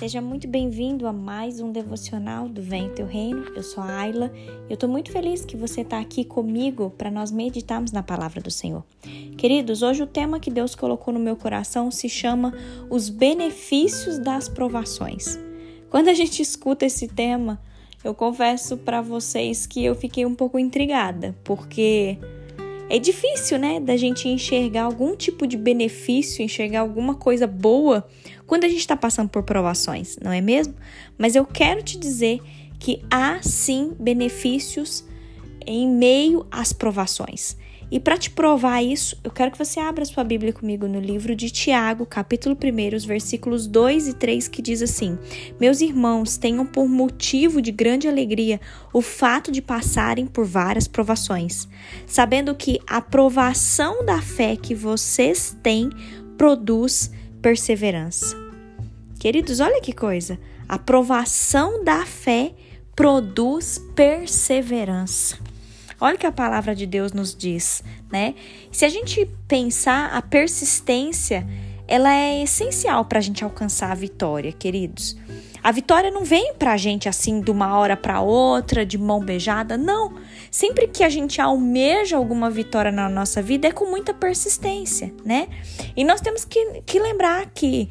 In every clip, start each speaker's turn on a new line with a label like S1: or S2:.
S1: Seja muito bem-vindo a mais um devocional do Vem Teu Reino. Eu sou a Ayla e eu estou muito feliz que você está aqui comigo para nós meditarmos na palavra do Senhor. Queridos, hoje o tema que Deus colocou no meu coração se chama Os Benefícios das Provações. Quando a gente escuta esse tema, eu confesso para vocês que eu fiquei um pouco intrigada, porque é difícil, né, da gente enxergar algum tipo de benefício, enxergar alguma coisa boa quando a gente está passando por provações, não é mesmo? Mas eu quero te dizer que há sim benefícios em meio às provações. E para te provar isso, eu quero que você abra sua Bíblia comigo no livro de Tiago, capítulo 1, os versículos 2 e 3, que diz assim: Meus irmãos, tenham por motivo de grande alegria o fato de passarem por várias provações, sabendo que a provação da fé que vocês têm produz perseverança. Queridos, olha que coisa! A provação da fé produz perseverança. Olha o que a palavra de Deus nos diz, né? Se a gente pensar, a persistência, ela é essencial para a gente alcançar a vitória, queridos. A vitória não vem para a gente assim de uma hora para outra, de mão beijada, não. Sempre que a gente almeja alguma vitória na nossa vida é com muita persistência, né? E nós temos que, que lembrar que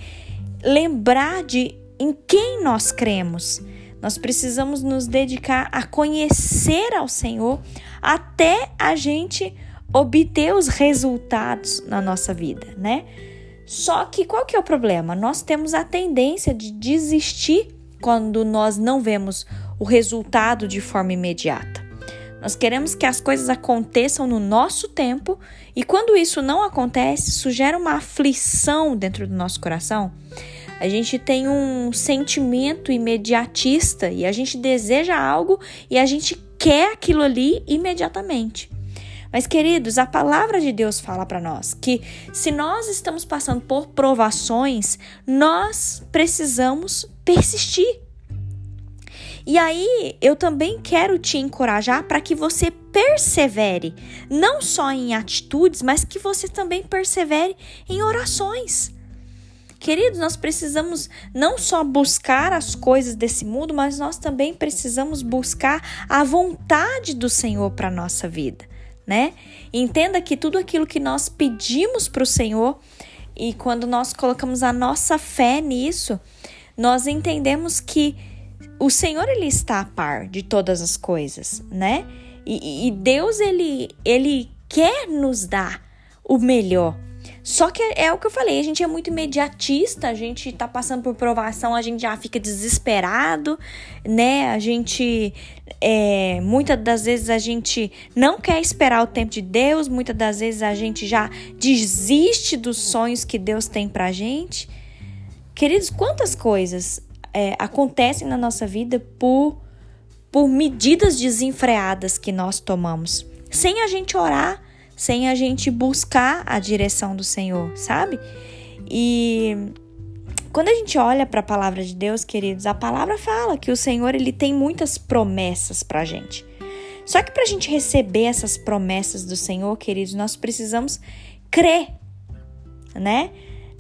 S1: lembrar de em quem nós cremos. Nós precisamos nos dedicar a conhecer ao Senhor até a gente obter os resultados na nossa vida, né? Só que qual que é o problema? Nós temos a tendência de desistir quando nós não vemos o resultado de forma imediata. Nós queremos que as coisas aconteçam no nosso tempo e quando isso não acontece, isso gera uma aflição dentro do nosso coração a gente tem um sentimento imediatista e a gente deseja algo e a gente quer aquilo ali imediatamente. Mas, queridos, a palavra de Deus fala para nós que se nós estamos passando por provações, nós precisamos persistir. E aí, eu também quero te encorajar para que você persevere, não só em atitudes, mas que você também persevere em orações. Queridos, nós precisamos não só buscar as coisas desse mundo, mas nós também precisamos buscar a vontade do Senhor para a nossa vida, né? Entenda que tudo aquilo que nós pedimos para o Senhor e quando nós colocamos a nossa fé nisso, nós entendemos que o Senhor ele está a par de todas as coisas, né? E, e Deus ele ele quer nos dar o melhor. Só que é, é, o que eu falei, a gente é muito imediatista, a gente tá passando por provação, a gente já fica desesperado, né? A gente, é, muitas das vezes a gente não quer esperar o tempo de Deus, muitas das vezes a gente já desiste dos sonhos que Deus tem pra gente. Queridos, quantas coisas é, acontecem na nossa vida por, por medidas desenfreadas que nós tomamos, sem a gente orar sem a gente buscar a direção do Senhor, sabe? E quando a gente olha para a palavra de Deus, queridos, a palavra fala que o Senhor ele tem muitas promessas para a gente. Só que para a gente receber essas promessas do Senhor, queridos, nós precisamos crer, né?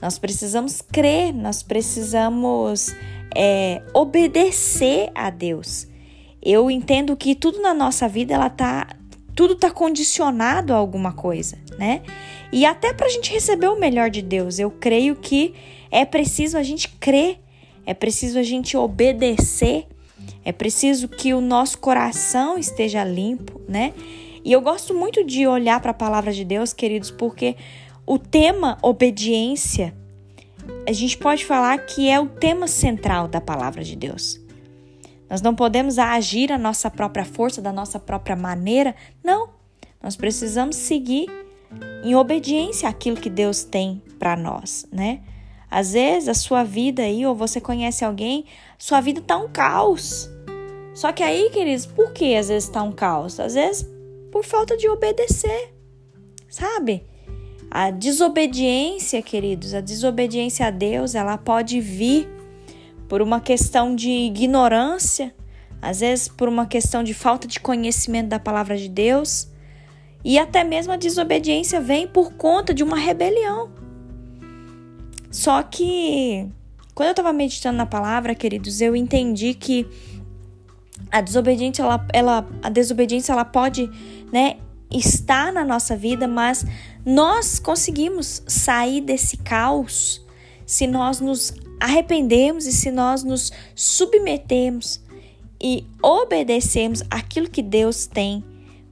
S1: Nós precisamos crer, nós precisamos é, obedecer a Deus. Eu entendo que tudo na nossa vida ela tá tudo está condicionado a alguma coisa, né? E até para a gente receber o melhor de Deus, eu creio que é preciso a gente crer, é preciso a gente obedecer, é preciso que o nosso coração esteja limpo, né? E eu gosto muito de olhar para a palavra de Deus, queridos, porque o tema obediência, a gente pode falar que é o tema central da palavra de Deus. Nós não podemos agir a nossa própria força, da nossa própria maneira. Não. Nós precisamos seguir em obediência àquilo que Deus tem para nós, né? Às vezes a sua vida aí, ou você conhece alguém, sua vida tá um caos. Só que aí, queridos, por que às vezes tá um caos? Às vezes por falta de obedecer, sabe? A desobediência, queridos, a desobediência a Deus, ela pode vir por uma questão de ignorância, às vezes por uma questão de falta de conhecimento da palavra de Deus, e até mesmo a desobediência vem por conta de uma rebelião. Só que Quando eu estava meditando na palavra, queridos, eu entendi que a desobediência, ela, ela, a desobediência, ela pode, né, estar na nossa vida, mas nós conseguimos sair desse caos se nós nos arrependemos e se nós nos submetemos e obedecemos aquilo que Deus tem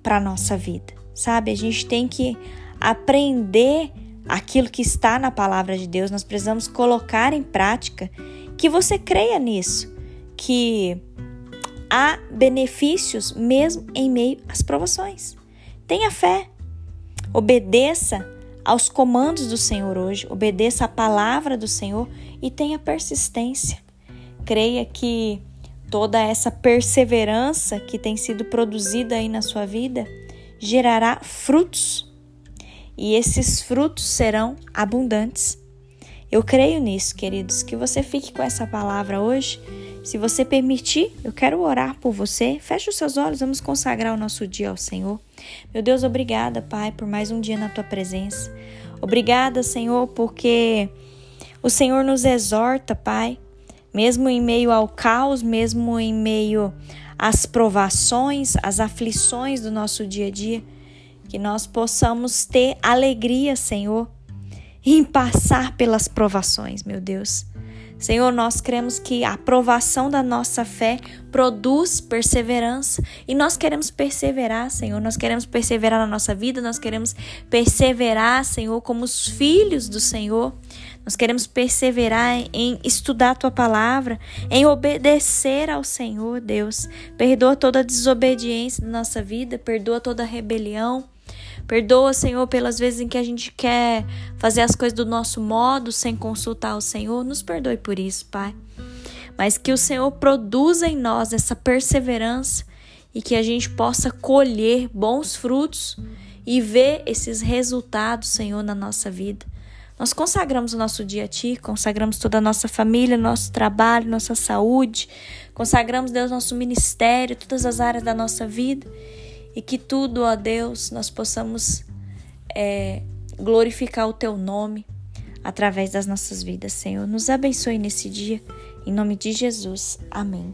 S1: para nossa vida. Sabe? A gente tem que aprender aquilo que está na palavra de Deus. Nós precisamos colocar em prática que você creia nisso, que há benefícios mesmo em meio às provações. Tenha fé. Obedeça aos comandos do Senhor hoje, obedeça a palavra do Senhor e tenha persistência. Creia que toda essa perseverança que tem sido produzida aí na sua vida gerará frutos e esses frutos serão abundantes. Eu creio nisso, queridos, que você fique com essa palavra hoje. Se você permitir, eu quero orar por você. Feche os seus olhos, vamos consagrar o nosso dia ao Senhor. Meu Deus, obrigada, Pai, por mais um dia na tua presença. Obrigada, Senhor, porque o Senhor nos exorta, Pai, mesmo em meio ao caos, mesmo em meio às provações, às aflições do nosso dia a dia, que nós possamos ter alegria, Senhor, em passar pelas provações, meu Deus. Senhor, nós cremos que a aprovação da nossa fé produz perseverança e nós queremos perseverar, Senhor. Nós queremos perseverar na nossa vida, nós queremos perseverar, Senhor, como os filhos do Senhor. Nós queremos perseverar em estudar a tua palavra, em obedecer ao Senhor, Deus. Perdoa toda desobediência da nossa vida, perdoa toda rebelião. Perdoa, Senhor, pelas vezes em que a gente quer fazer as coisas do nosso modo sem consultar o Senhor. Nos perdoe por isso, Pai. Mas que o Senhor produza em nós essa perseverança e que a gente possa colher bons frutos e ver esses resultados, Senhor, na nossa vida. Nós consagramos o nosso dia a Ti, consagramos toda a nossa família, nosso trabalho, nossa saúde, consagramos, Deus, nosso ministério, todas as áreas da nossa vida e que tudo, ó Deus, nós possamos é, glorificar o Teu nome através das nossas vidas, Senhor. Nos abençoe nesse dia, em nome de Jesus. Amém.